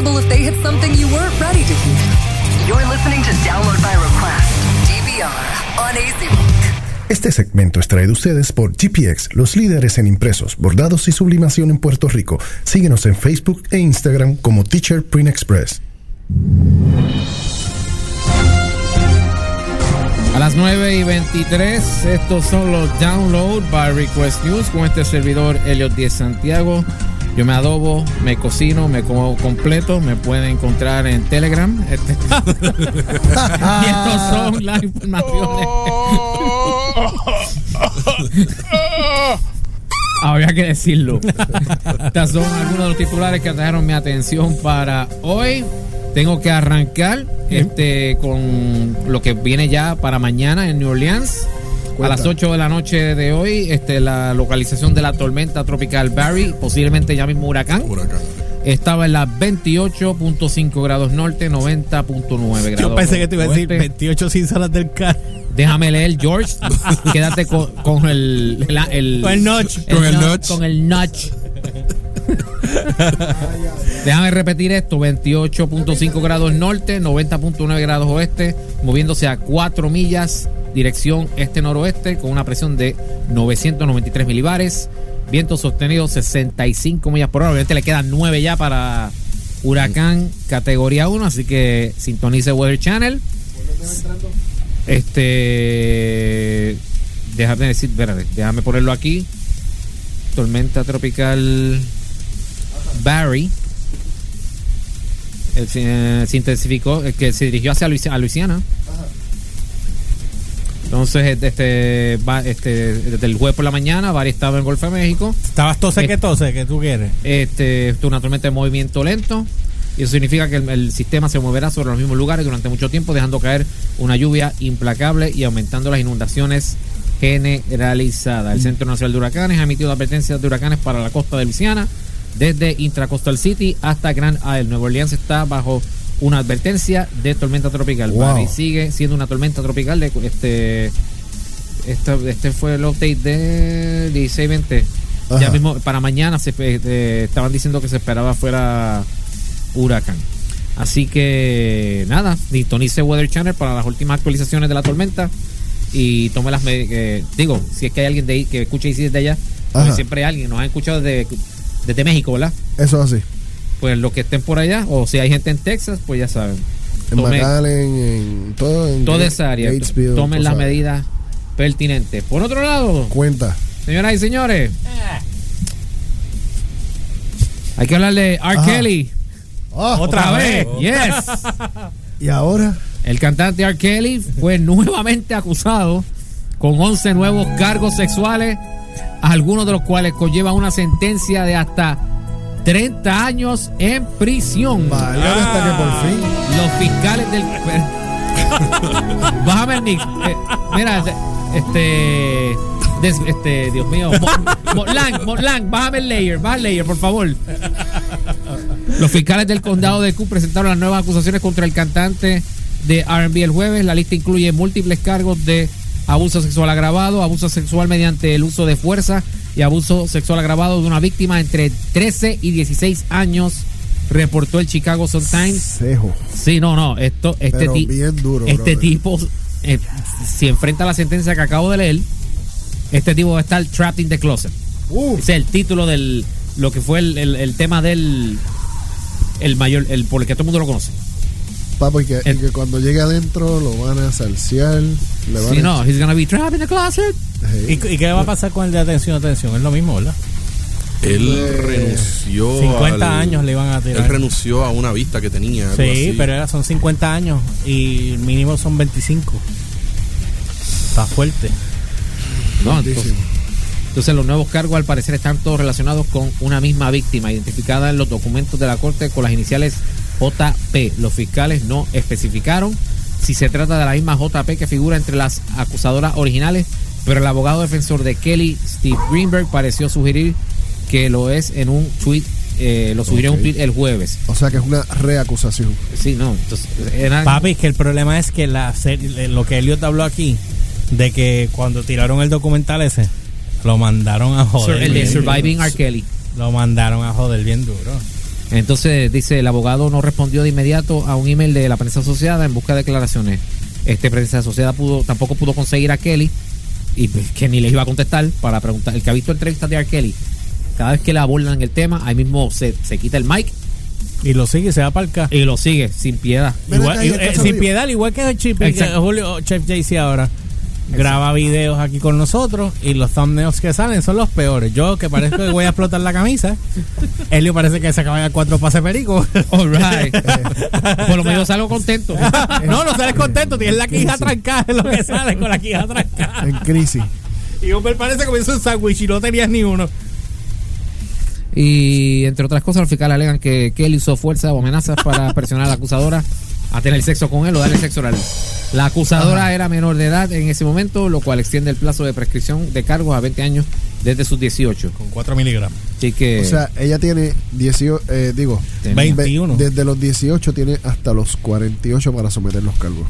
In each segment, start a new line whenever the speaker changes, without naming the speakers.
possible if they hit something you weren't ready to hear. You're listening to Download by Request, DVR, on AC Rock.
Este segmento es traído a ustedes por GPX, los líderes en impresos, bordados y sublimación en Puerto Rico. Síguenos en Facebook e Instagram como Teacher Print Express.
A las 9 y 23, estos son los Download by Request News con este servidor Elliot 10 Santiago. Yo me adobo, me cocino, me como completo. Me pueden encontrar en Telegram. Este- y estos son las informaciones. Había que decirlo. Estas son algunos de los titulares que atrajeron mi atención para hoy. Tengo que arrancar este con lo que viene ya para mañana en New Orleans. A las 8 de la noche de hoy, este, la localización de la tormenta tropical Barry, posiblemente ya mismo huracán, estaba en las 28.5 grados norte, 90.9 grados.
Yo pensé que te iba a decir
oeste.
28 sin salas del carro.
Déjame leer, George. Quédate con, con el, el, el-
Con el notch.
Con el
no-
notch.
Con el notch. Déjame repetir esto: 28.5 grados norte, 90.9 grados oeste, moviéndose a 4 millas, dirección este-noroeste, con una presión de 993 milibares. Viento sostenido 65 millas por hora. Obviamente le quedan 9 ya para huracán categoría 1, así que sintonice Weather Channel. Este. Déjame decir, espérate, déjame ponerlo aquí. Tormenta tropical Barry. eh, se, intensificó, eh, que se dirigió hacia Luisiana. Entonces, este, va, este, desde el jueves por la mañana, Barry estaba en Golfo de México.
Estabas tose que tose, que tú quieres.
Este, una tormenta de movimiento lento. Y eso significa que el, el sistema se moverá sobre los mismos lugares durante mucho tiempo, dejando caer una lluvia implacable y aumentando las inundaciones generalizadas. El Centro Nacional de Huracanes ha emitido advertencias de huracanes para la costa de Luisiana, desde Intracoastal City hasta Grand Isle. Nueva Orleans está bajo una advertencia de tormenta tropical.
Wow.
Barry sigue siendo una tormenta tropical de este este, este fue el update de 16-20. Ya
Ajá.
mismo, para mañana se espe- eh, estaban diciendo que se esperaba fuera huracán. Así que nada, sintonice Weather Channel para las últimas actualizaciones de la tormenta y tome las eh, digo, si es que hay alguien de ahí que escuche y si desde allá, porque
Ajá.
siempre hay alguien, nos han escuchado desde, desde México, ¿verdad?
Eso es así.
Pues los que estén por allá, o si hay gente en Texas, pues ya saben.
En
Tome-
McAllen, en todo. En
toda esa área,
Gatesville,
tomen las medidas pertinentes. Por otro lado,
Cuenta.
Señoras y señores, hay que hablar de R.
Ajá.
Kelly.
Ah,
Otra vez, yes.
Y ahora,
El cantante R. Kelly fue nuevamente acusado con 11 nuevos cargos sexuales, algunos de los cuales conllevan una sentencia de hasta 30 años en prisión.
vale, hasta que por fin.
Los fiscales del. Bájame, Nick. Eh, mira, este. des- este, Dios mío. Mo- Motlang, Motlang, bájame el layer, baja el layer, por favor. Los fiscales del condado de Cook presentaron las nuevas acusaciones contra el cantante de RB el jueves. La lista incluye múltiples cargos de abuso sexual agravado, abuso sexual mediante el uso de fuerza y abuso sexual agravado de una víctima entre 13 y 16 años, reportó el Chicago Sun-Times.
Cejo.
Sí, no, no, esto, este,
Pero
ti-
bien duro,
este
brother.
tipo, eh, si enfrenta la sentencia que acabo de leer, este tipo va a estar trapped in the closet.
Uh,
Ese es el título del, lo que fue el, el- el tema del, el mayor, el por el que todo el mundo lo conoce.
papo, y que, y
El-
que cuando llegue adentro lo van a salsear. Le van
Sí,
a
no, he's gonna be trapped in the closet.
Sí.
¿Y, y qué va a pasar con el de atención, atención? Es lo mismo, ¿verdad?
Él
Eh,
renunció.
50
al-
años le iban a tirar.
Él renunció a una vista que tenía. algo
Sí,
así.
pero era- son 50 años y el mínimo son 25. Está fuerte.
No, entonces, entonces los nuevos cargos al parecer están todos relacionados con una misma víctima identificada en los documentos de la corte con las iniciales JP. Los fiscales no especificaron si se trata de la misma JP que figura entre las acusadoras originales, pero el abogado defensor de Kelly, Steve Greenberg, pareció sugerir que lo es en un tweet, eh, lo sugirió un tweet el jueves.
O sea que es una reacusación.
Sí, no, entonces eran-
Papi, es que el problema es que la serie- lo que Elliot habló aquí, de que cuando tiraron el documental ese, lo mandaron a joder.
el de. Surviving R. Kelly.
Lo mandaron a joder bien duro.
Entonces dice, el abogado no respondió de inmediato a un email de la prensa asociada en busca de declaraciones. Este prensa asociada pudo, tampoco pudo conseguir a Kelly y pues, que ni le iba a contestar para preguntar. El que ha visto entrevistas de R. Kelly, cada vez que le abordan el tema, ahí mismo se, se quita el mic
Y lo sigue, se va para acá.
y lo sigue sin piedad.
Igual-
y
eh, sin piedad, igual que Chip, que Julio, Chef JC ahora. Graba videos aquí con nosotros y los thumbnails que salen son los peores. Yo que parezco que voy a explotar la camisa. Elio parece que se acaba de cuatro pases perico.
All right. Por lo menos salgo contento.
no, no sales contento, tienes la quija trancada, es lo que sale con la quija trancada.
En crisis.
Y Humber parece que me hizo un sándwich y no tenías ni uno.
Y entre otras cosas, los fiscales alegan que Kelly usó fuerza o amenazas para presionar a la acusadora a tener sexo con él o darle sexo oral. La acusadora era menor de edad en ese momento, lo cual extiende el plazo de prescripción de cargos a 20 años desde sus 18.
Con 4 miligramos.
Así que
O sea, ella tiene 18, eh, digo,
Tenía.
ve-
21.
desde los 18 tiene hasta los 48 para someter los cargos.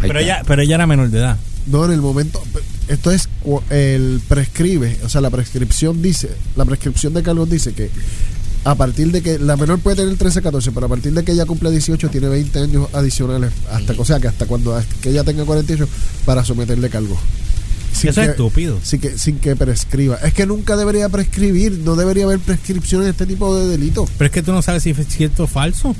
Pero ella, pero ella era menor de edad.
No, en el momento, esto es el prescribe, o sea, la prescripción dice, la prescripción de cargos dice que a partir de que la menor puede tener 13, 14, pero a partir de que ella cumple 18 tiene 20 años adicionales, hasta, o sea, que hasta cuando que ella tenga 48 para someterle cargos. Sin
Eso es
que-
estúpido.
Sin que, sin que prescriba. Es que nunca debería prescribir, no debería haber prescripción en este tipo de delitos.
Pero es que tú no sabes si es cierto o falso.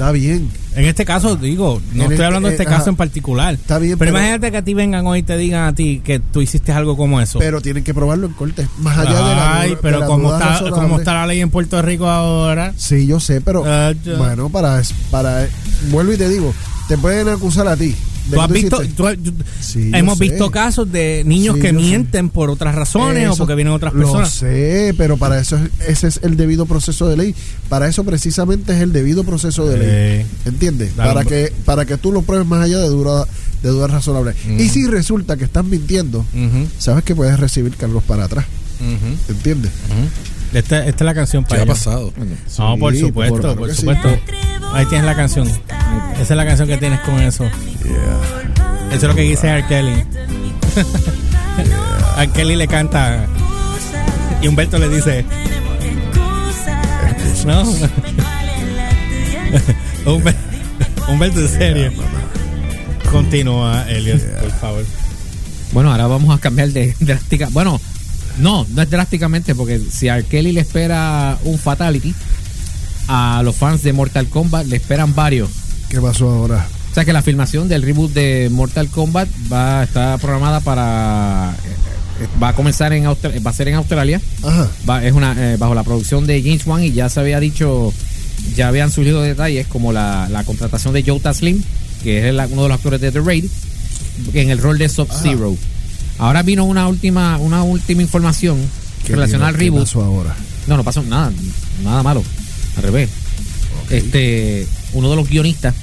Está bien.
En este caso, digo, no
En
estoy
este-
hablando de este
eh,
caso
ajá.
en particular.
Está bien,
pero,
pero-
imagínate que a ti vengan hoy y te digan a ti que tú hiciste algo como eso.
Pero tienen que probarlo en corte. Más allá de la
Ay,
de
pero
la
como está,
razonable.
como está la ley en Puerto Rico ahora.
Sí, yo sé, pero
Ah,
bueno, para, para vuelvo y te digo, te pueden acusar a ti.
Tú has visto, tú has-
Sí,
hemos
sé.
visto casos de niños
Sí,
que
sé.
mienten por otras razones o porque vienen otras
Lo
personas.
sé, pero para eso es- ese es el debido proceso de ley. Para eso precisamente es el debido proceso de ley.
Eh,
¿Entiendes?
Claro,
para que para que tú lo pruebes más allá de duda de dudas razonables. Y si resulta que estás mintiendo, sabes que puedes recibir cargos para atrás.
ujú,
¿Entiendes?
Esta, esta es la canción
¿Qué
para
ha
ellos.
pasado?
No, por
Sí,
supuesto,
por-
por,
sí.
supuesto. Ahí tienes la canción. Esa es la canción que tienes con eso. Eso es lo que dice R. Kelly. R. Kelly le canta y Humberto le dice, no. Humber- Humberto, en serio. Continúa, Elliot, por favor.
Bueno, ahora vamos a cambiar de drástica. Bueno, no, no es drásticamente porque si a R. Kelly le espera un fatality, a los fans de Mortal Kombat le esperan varios.
¿Qué pasó ahora?
O sea que la filmación del reboot de Mortal Kombat va está programada para eh, eh, va a comenzar en Austra- va a ser en Australia.
Ajá.
Va- es una eh, bajo la producción de James Wan y ya se había dicho ya habían surgido detalles como la, la contratación de Joe Taslim, que es el- uno de los actores de The Raid, en el rol de Sub Zero. Ahora vino una última una última información
¿Qué
relacionada al reboot.
pasó ahora?
No, no pasó nada, nada malo. Al revés. Este, uno de los guionistas,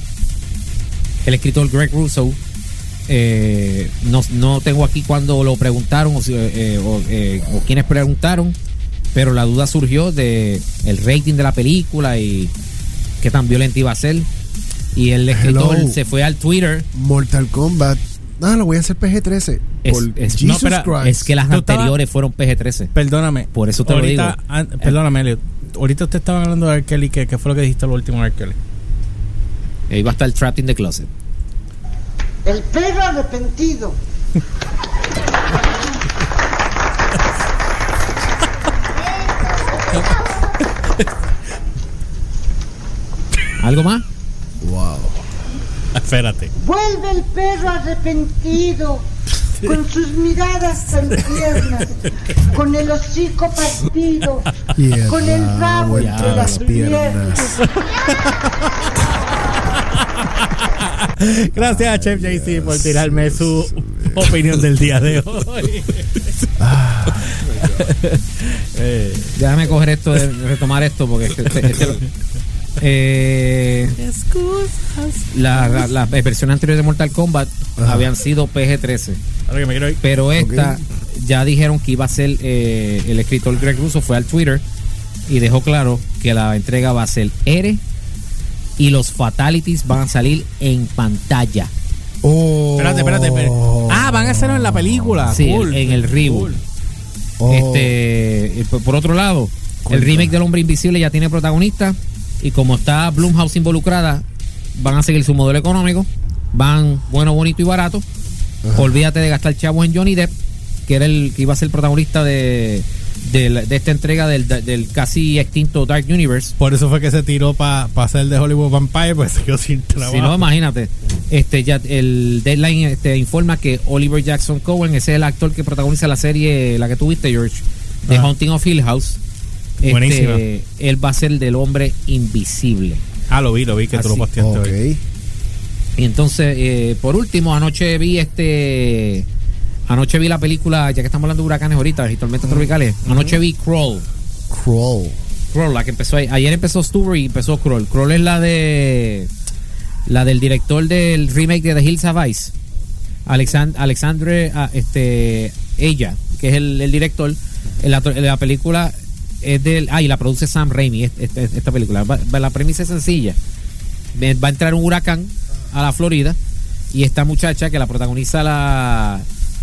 el escritor Greg Russo, eh, no, no tengo aquí cuando lo preguntaron o, si- eh, o, eh, o quienes preguntaron, pero la duda surgió de el rating de la película y qué tan violenta iba a ser. Y el escritor
Hello.
se fue al Twitter.
Mortal Kombat. Ah, lo voy a hacer PG-13.
Es, no, es que las anteriores fueron PG-13.
Perdóname.
Por eso te lo digo.
an- perdóname, Elliot. Ahorita usted estaba hablando de R. Kelly. ¿Qué, qué fue lo que dijiste lo último de R. Kelly?
Ahí va a estar Trapped in the Closet.
El perro arrepentido.
¿Algo más?
Wow.
Espérate.
Vuelve el perro arrepentido. Con sus miradas tan tiernas. Con el hocico partido.
Y el
Con el rabo entre las piernas.
Gracias a Chef JC por tirarme su opinión del día de hoy. Eh,
Déjame coger esto, de- retomar esto, porque este- este- este lo- eh, la- la- las versiones anteriores de Mortal Kombat
Ajá.
habían sido PG-13,
ahora que me quiero ir.
pero esta. Ya dijeron que iba a ser eh, el escritor Greg Russo fue al Twitter y dejó claro que la entrega va a ser R y los fatalities van a salir en pantalla.
Oh.
Espérate, espérate, espérate. Ah, van a hacerlo en la película.
Sí,
Cool.
en el reboot.
Cool.
Oh.
Este, eh, por otro lado, el remake del Hombre Invisible ya tiene protagonista. Y como está Blumhouse involucrada, van a seguir su modelo económico. Van bueno, bonito y barato. Olvídate de gastar chavos en Johnny Depp, que era el que iba a ser protagonista de, de, esta entrega del, del casi extinto Dark Universe.
Por eso fue que se tiró para hacer de Hollywood Vampire, pues se quedó sin trabajo.
Si no, imagínate. Este ya el deadline este, informa que Oliver Jackson Cohen ese es el actor que protagoniza la serie, la que tuviste, George, de
Ah.
Haunting of Hill House. Este,
Buenísima.
él va a ser el del hombre invisible.
Ah, lo vi, lo vi, que tú lo
Así.
posteaste hoy.
Ok.
Y entonces, eh, por último, anoche vi este. Anoche vi la película, ya que estamos hablando de huracanes ahorita y tormentas tropicales. Anoche vi Crawl.
Crawl.
Crawl, la que empezó ahí. Ayer empezó Stuber y empezó Crawl. Crawl es la de. La del director del remake de The Hills Have Ice. Alexand Alexandre, ah, este. Ella, que es el, el director. La, la película es del. Ah, y la produce Sam Raimi, est- est- esta película. La premisa es sencilla. Va a entrar un huracán a la Florida. Y esta muchacha que la protagoniza la.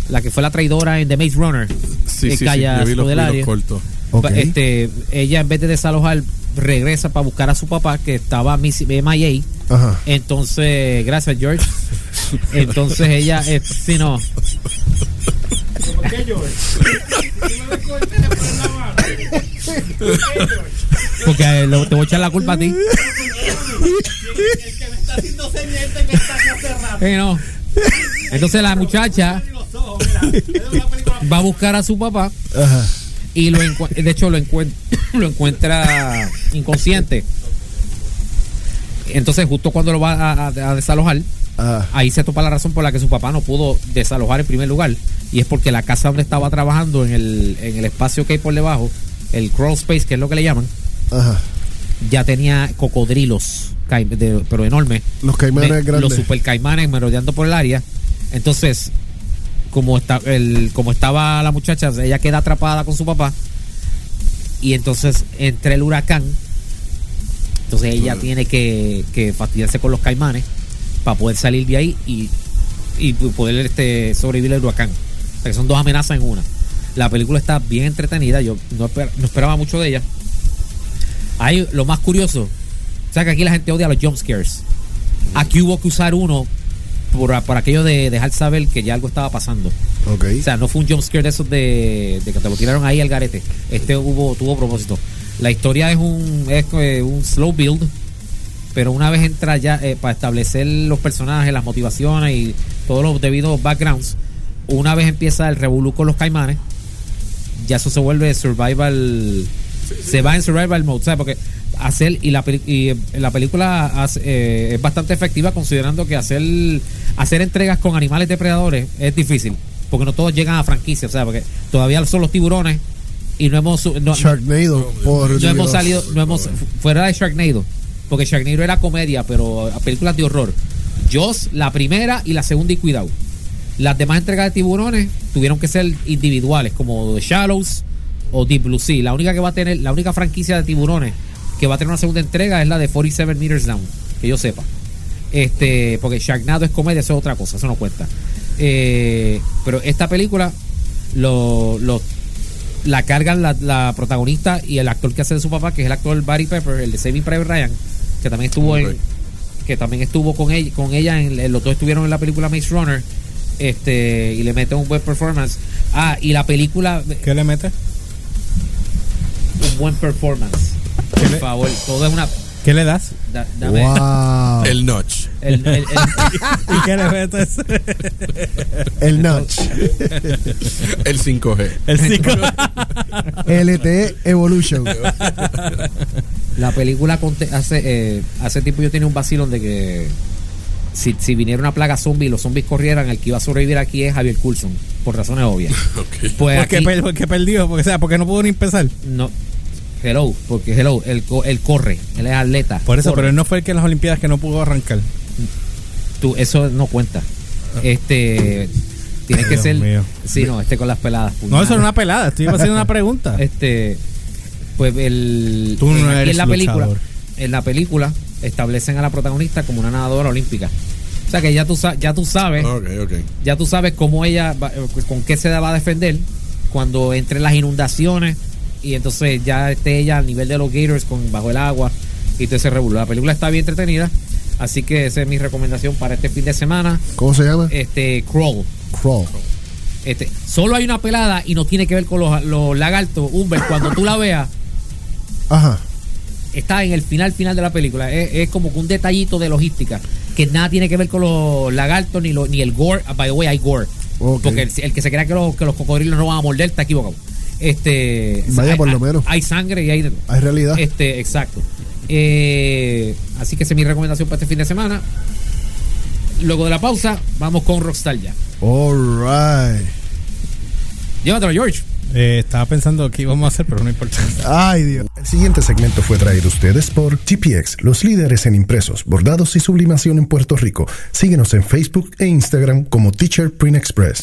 La que fue la traidora en The Maze Runner.
Sí,
eh,
sí, sí.
Calla
Yo vi los, vi los cortos.
Va- Este, ella en vez de desalojar regresa para buscar a su papá que estaba MIA.
Ajá.
Entonces, gracias George. Entonces ella, eh, si no, porque eh, lo- te voy a echar la culpa a ti. Eh, no. Entonces la muchacha va a buscar a su papá
Ajá.
y lo de hecho lo, encuent- lo encuentra inconsciente. Entonces justo cuando lo va a, a- a desalojar,
Ajá.
ahí se topa la razón por la que su papá no pudo desalojar en primer lugar. Y es porque la casa donde estaba trabajando, en el, en el espacio que hay por debajo, el crawl space, que es lo que le llaman,
Ajá.
ya tenía cocodrilos, de- pero enormes.
Los caimanes
Me-
grandes.
Los super caimanes merodeando por el área. Entonces, como, está, el, como estaba la muchacha, ella queda atrapada con su papá. Y entonces, entre el huracán, entonces ella tiene que, que fastidiarse con los caimanes para poder salir de ahí y, y poder este, sobrevivir al huracán. O sea, que son dos amenazas en una. La película está bien entretenida. Yo no, esper- no esperaba mucho de ella. Hay lo más curioso. O sea que aquí la gente odia los jump scares. Aquí hubo que usar uno por, por aquello de dejar saber que ya algo estaba pasando. O sea, no fue un jump scare de esos de, de que te lo tiraron ahí al garete. Este hubo, tuvo propósito. La historia es un, es eh, un slow build, pero una vez entra ya eh, para establecer los personajes, las motivaciones y todos los debidos backgrounds, una vez empieza el revolú con los caimanes, ya eso se vuelve survival, se va en survival mode, ¿sabes? Porque hacer y la, y eh, la película hace, eh, es bastante efectiva considerando que hacer hacer entregas con animales depredadores es difícil, porque no todos llegan a franquicia, o sea, porque todavía son los tiburones y no hemos no-
Sharknado. Por
no hemos salido, no hemos fuera de Sharknado, porque Sharknado era comedia, pero películas de horror. Jaws, la primera y la segunda y cuidado. Las demás entregas de tiburones tuvieron que ser individuales, como The Shallows o Deep Blue Sea. La única que va a tener, la única franquicia de tiburones que va a tener una segunda entrega es la de 47 Meters Down, que yo sepa. Este, porque Sharknado es comedia, eso es otra cosa, eso no cuenta. Eh, pero esta película lo, lo- la cargan la, la protagonista y el actor que hace de su papá, que es el actor Barry Pepper, el de Saving Private Ryan, que también estuvo en que también estuvo con ella, con ella en, en- los dos estuvieron en la película Maze Runner. Este, y le mete un buen performance. Ah, y la película
¿Qué le metes?
un buen performance. Por
le-
favor, todo es una
¿Qué le das?
da- dame-
Wow. El,
El notch.
el- el- el-
¿Y qué le metes?
notch.
El 5G.
El 5.
LTE Evolution.
La película conte- hace eh, hace tiempo yo tenía un vacilón de que si, si viniera una plaga zombie y los zombies corrieran, el que iba a sobrevivir aquí es Javier Coulson, por razones obvias.
Ok.
Pues
¿Por qué,
aquí-
per- por qué perdió? Porque, o sea, porque no pudo ni empezar.
no, hello, porque hello, él, co- él corre, él es atleta.
Por eso,
corre.
pero él no fue el que en las Olimpiadas que no pudo arrancar.
Tú, eso no cuenta. Este, tiene que
Dios
ser,
mío.
sí, no, este con las peladas.
No, eso era una pelada. Estoy haciendo una pregunta.
Este, pues el
Tú no
en,
eres
en la película,
luchador.
en la película establecen a la protagonista como una nadadora olímpica. O sea que ya tú sa- ya tú sabes,
Ok, ok.
ya tú sabes cómo ella va- con qué se va a defender cuando entre las inundaciones y entonces ya esté ella al nivel de los Gators con bajo el agua y todo ese revuelo. La película está bien entretenida, así que esa es mi recomendación para este fin de semana.
¿Cómo se llama?
Este, Crawl.
Crawl.
Este, solo hay una pelada y no tiene que ver con los, los lagartos. Humber, cuando tú la veas,
Ajá.
está en el final final de la película. Es, es como que un detallito de logística que nada tiene que ver con los lagartos ni, lo- ni el gore. By the way, hay gore. Porque el, el que se crea que los, que los cocodrilos no van a morder está equivocado. Este,
Vaya,
hay-
por lo menos.
Hay sangre y hay.
Hay realidad.
Este, exacto. Eh, así que esa es mi recomendación para este fin de semana. Luego de la pausa, vamos con Rockstar ya.
All right.
Llévatelo, George.
Eh, estaba pensando qué íbamos a hacer, pero no importa.
Ay, Dios.
El siguiente segmento fue traído a ustedes por GPX, los líderes en impresos, bordados y sublimación en Puerto Rico. Síguenos en Facebook e Instagram como Teacher Print Express.